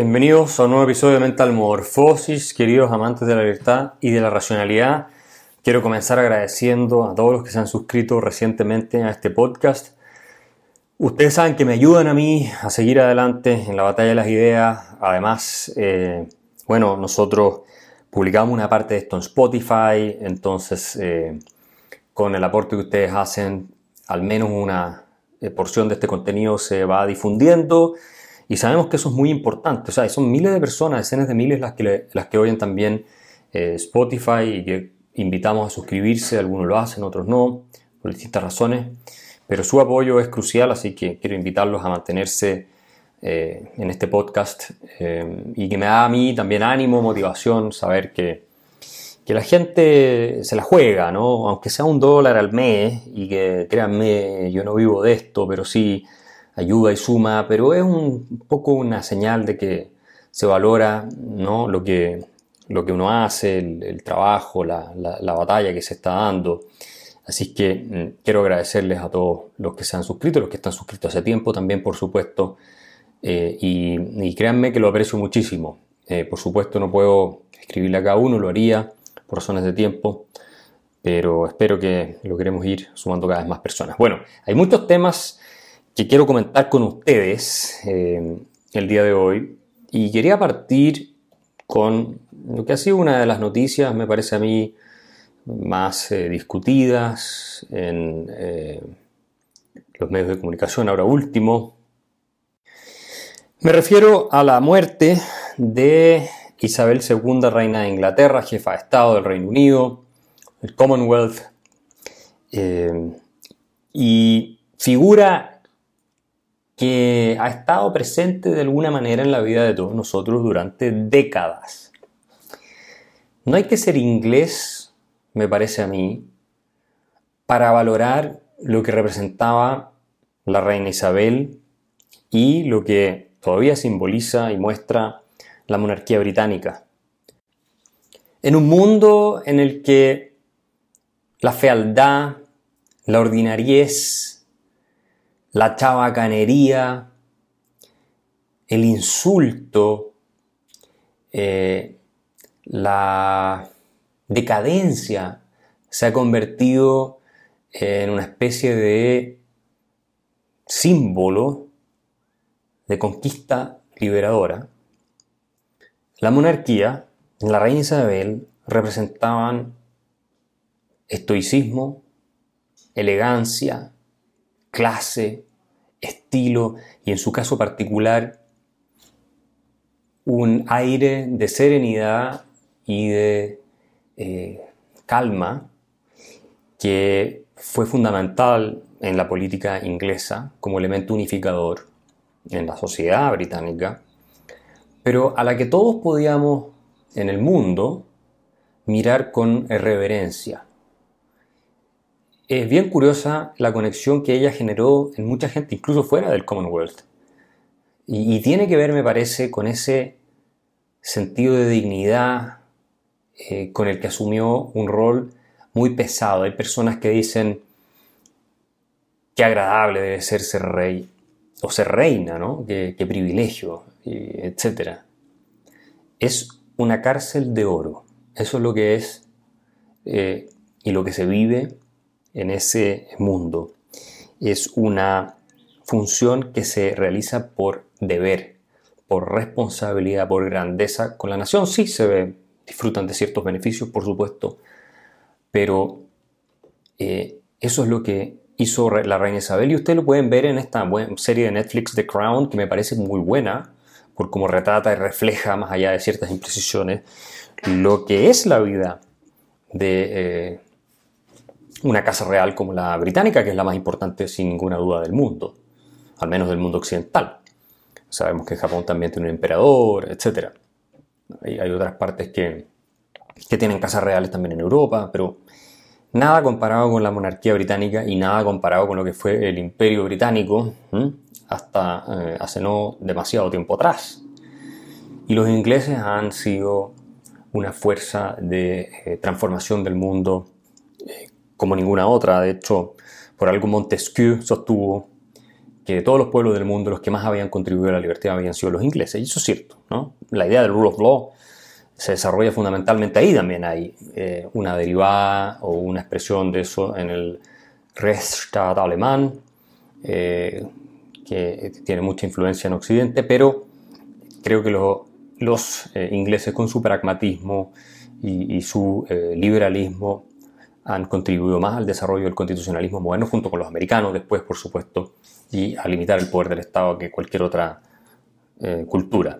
Bienvenidos a un nuevo episodio de Mental Morphosis, queridos amantes de la libertad y de la racionalidad. Quiero comenzar agradeciendo a todos los que se han suscrito recientemente a este podcast. Ustedes saben que me ayudan a mí a seguir adelante en la batalla de las ideas. Además, eh, bueno, nosotros publicamos una parte de esto en Spotify, entonces eh, con el aporte que ustedes hacen, al menos una eh, porción de este contenido se va difundiendo y sabemos que eso es muy importante. O sea, son miles de personas, decenas de miles las que, las que oyen también eh, Spotify y que invitamos a suscribirse. Algunos lo hacen, otros no, por distintas razones. Pero su apoyo es crucial, así que quiero invitarlos a mantenerse eh, en este podcast eh, y que me da a mí también ánimo, motivación, saber que, que la gente se la juega, ¿no? Aunque sea un dólar al mes y que créanme, yo no vivo de esto, pero sí ayuda y suma, pero es un poco una señal de que se valora ¿no? lo, que, lo que uno hace, el, trabajo, la, la, batalla que se está dando. Así que mm, quiero agradecerles a todos los que se han suscrito, los que están suscritos hace tiempo también, por supuesto. Eh, y, créanme que lo aprecio muchísimo. Eh, por supuesto no puedo escribirle a cada uno, lo haría por razones de tiempo, pero espero que lo queremos ir sumando cada vez más personas. Bueno, hay muchos temas que quiero comentar con ustedes eh, el día de hoy. Y quería partir con lo que ha sido una de las noticias, me parece a mí, más eh, discutidas en eh, los medios de comunicación ahora último. Me refiero a la muerte de Isabel II, reina de Inglaterra, jefa de Estado del Reino Unido, el Commonwealth, y figura que ha estado presente de alguna manera en la vida de todos nosotros durante décadas. No hay que ser inglés, me parece a mí, para valorar lo que representaba la reina Isabel y lo que todavía simboliza y muestra la monarquía británica. En un mundo en el que la fealdad, la ordinariez, la chabacanería, el insulto, eh, la decadencia se ha convertido en una especie de símbolo de conquista liberadora. La monarquía, la reina Isabel, representaban estoicismo, elegancia, clase, estilo y en su caso particular un aire de serenidad y de eh, calma que fue fundamental en la política inglesa como elemento unificador en la sociedad británica, pero a la que todos podíamos en el mundo mirar con reverencia es bien curiosa la conexión que ella generó en mucha gente, incluso fuera del Commonwealth. Y, tiene que ver, me parece, con ese sentido de dignidad eh, con el que asumió un rol muy pesado. Hay personas que dicen qué agradable debe ser ser rey o ser reina, ¿no? Qué, privilegio, etc. Es una cárcel de oro. Eso es lo que es eh, y lo que se vive en ese mundo. Es una función que se realiza por deber, por responsabilidad, por grandeza con la nación. Sí se disfrutan de ciertos beneficios, por supuesto, pero eh, eso es lo que hizo la reina Isabel y ustedes lo pueden ver en esta serie de Netflix The Crown que me parece muy buena por cómo retrata y refleja más allá de ciertas imprecisiones lo que es la vida de eh, una casa real como la británica, que es la más importante sin ninguna duda del mundo, al menos del mundo occidental. Sabemos que Japón también tiene un emperador, etc. Hay, hay otras partes que, que tienen casas reales también en Europa, pero nada comparado con la monarquía británica y nada comparado con lo que fue el imperio británico hasta eh, hace no demasiado tiempo atrás. Y los ingleses han sido una fuerza de eh, transformación del mundo eh, como ninguna otra. De hecho, por algo Montesquieu sostuvo que de todos los pueblos del mundo los que más habían contribuido a la libertad habían sido los ingleses. Y eso es cierto. ¿no? La idea del rule of law se desarrolla fundamentalmente ahí también hay eh, una derivada o una expresión de eso en el Rechtsstaat alemán, eh, que tiene mucha influencia en Occidente, pero creo que los eh, ingleses con su pragmatismo y, su liberalismo han contribuido más al desarrollo del constitucionalismo moderno junto con los americanos después, por supuesto, y a limitar el poder del Estado que cualquier otra cultura.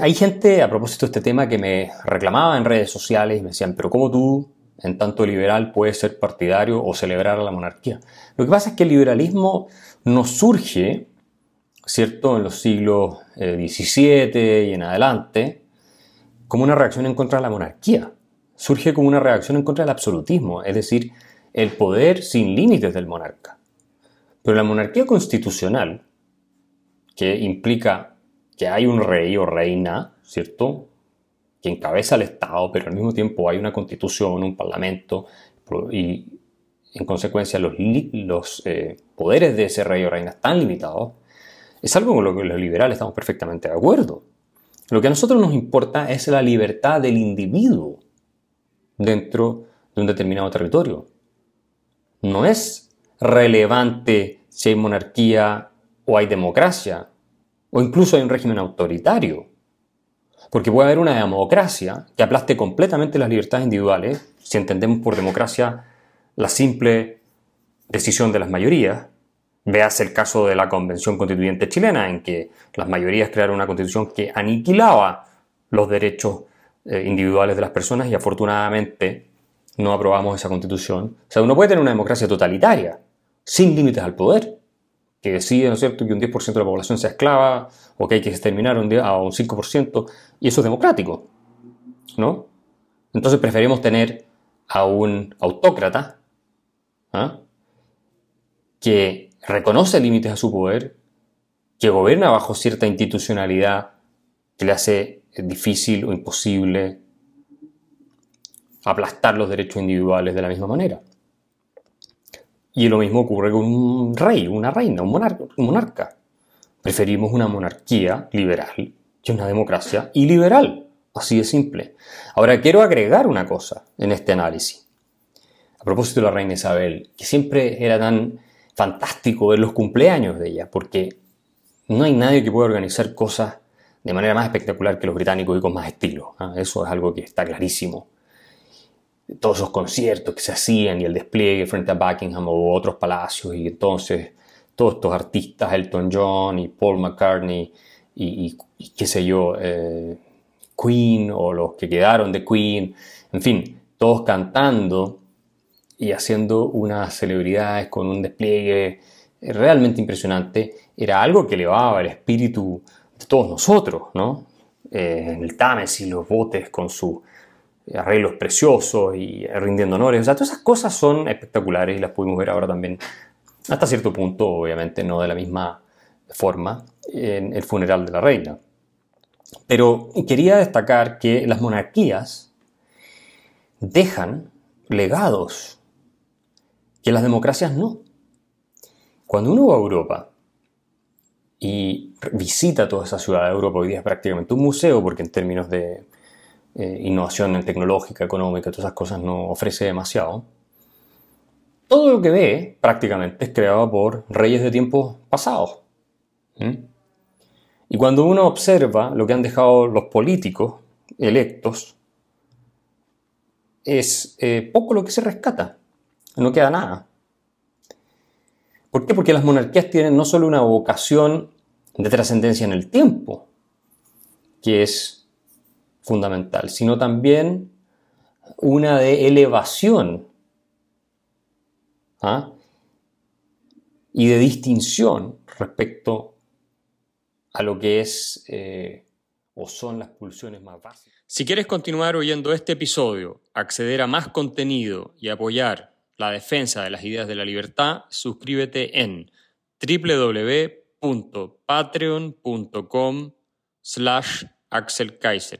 Hay gente, a propósito de este tema, que me reclamaba en redes sociales y me decían, pero ¿cómo tú, en tanto liberal, puedes ser partidario o celebrar a la monarquía? Lo que pasa es que el liberalismo no surge, ¿cierto?, en los siglos XVII eh, y en adelante, como una reacción en contra de la monarquía. Surge como una reacción en contra del absolutismo, es decir, el poder sin límites del monarca. Pero la monarquía constitucional, que implica que hay un rey o reina, ¿cierto? Que encabeza el Estado, pero al mismo tiempo hay una constitución, un parlamento, y en consecuencia los, eh, poderes de ese rey o reina están limitados, es algo con lo que los liberales estamos perfectamente de acuerdo. Lo que a nosotros nos importa es la libertad del individuo dentro de un determinado territorio. No es relevante si hay monarquía o hay democracia o incluso hay un régimen autoritario. Porque puede haber una democracia que aplaste completamente las libertades individuales, si entendemos por democracia la simple decisión de las mayorías. Veas el caso de la Convención Constituyente chilena, en que las mayorías crearon una constitución que aniquilaba los derechos eh, individuales de las personas y afortunadamente no aprobamos esa constitución. O sea, uno puede tener una democracia totalitaria, sin límites al poder, que decide, ¿no es cierto?, que un 10% de la población sea esclava o que hay que exterminar a un 5%, y eso es democrático, ¿no? Entonces preferimos tener a un autócrata ¿ah? que reconoce límites a su poder, que gobierna bajo cierta institucionalidad que le hace difícil o imposible aplastar los derechos individuales de la misma manera. Y lo mismo ocurre con un rey, una reina, un monarca. Preferimos una monarquía liberal que una democracia iliberal. Así de simple. Ahora quiero agregar una cosa en este análisis. A propósito de la reina Isabel, que siempre era tan fantástico ver los cumpleaños de ella, porque no hay nadie que pueda organizar cosas de manera más espectacular que los británicos y con más estilo. ¿ah? Eso es algo que está clarísimo todos esos conciertos que se hacían y el despliegue frente a Buckingham o otros palacios y entonces todos estos artistas, Elton John y Paul McCartney y, qué sé yo, eh, Queen o los que quedaron de Queen, en fin, todos cantando y haciendo unas celebridades con un despliegue realmente impresionante, era algo que elevaba el espíritu de todos nosotros, ¿no? Eh, el Támesis, los botes con su arreglos preciosos y rindiendo honores. O sea, todas esas cosas son espectaculares y las pudimos ver ahora también, hasta cierto punto, obviamente, no de la misma forma, en el funeral de la reina. Pero quería destacar que las monarquías dejan legados que las democracias no. Cuando uno va a Europa y visita toda esa ciudad de Europa, hoy día es prácticamente un museo, porque en términos de eh, innovación tecnológica, económica, todas esas cosas no ofrece demasiado. Todo lo que ve prácticamente es creado por reyes de tiempos pasados. Y cuando uno observa lo que han dejado los políticos electos, es eh, poco lo que se rescata, no queda nada. ¿Por qué? Porque las monarquías tienen no solo una vocación de trascendencia en el tiempo, que es fundamental, sino también una de elevación ¿ah? y de distinción respecto a lo que es eh, o son las pulsiones más básicas. Si quieres continuar oyendo este episodio, acceder a más contenido y apoyar la defensa de las ideas de la libertad, suscríbete en www.patreon.com slash Axel Kaiser.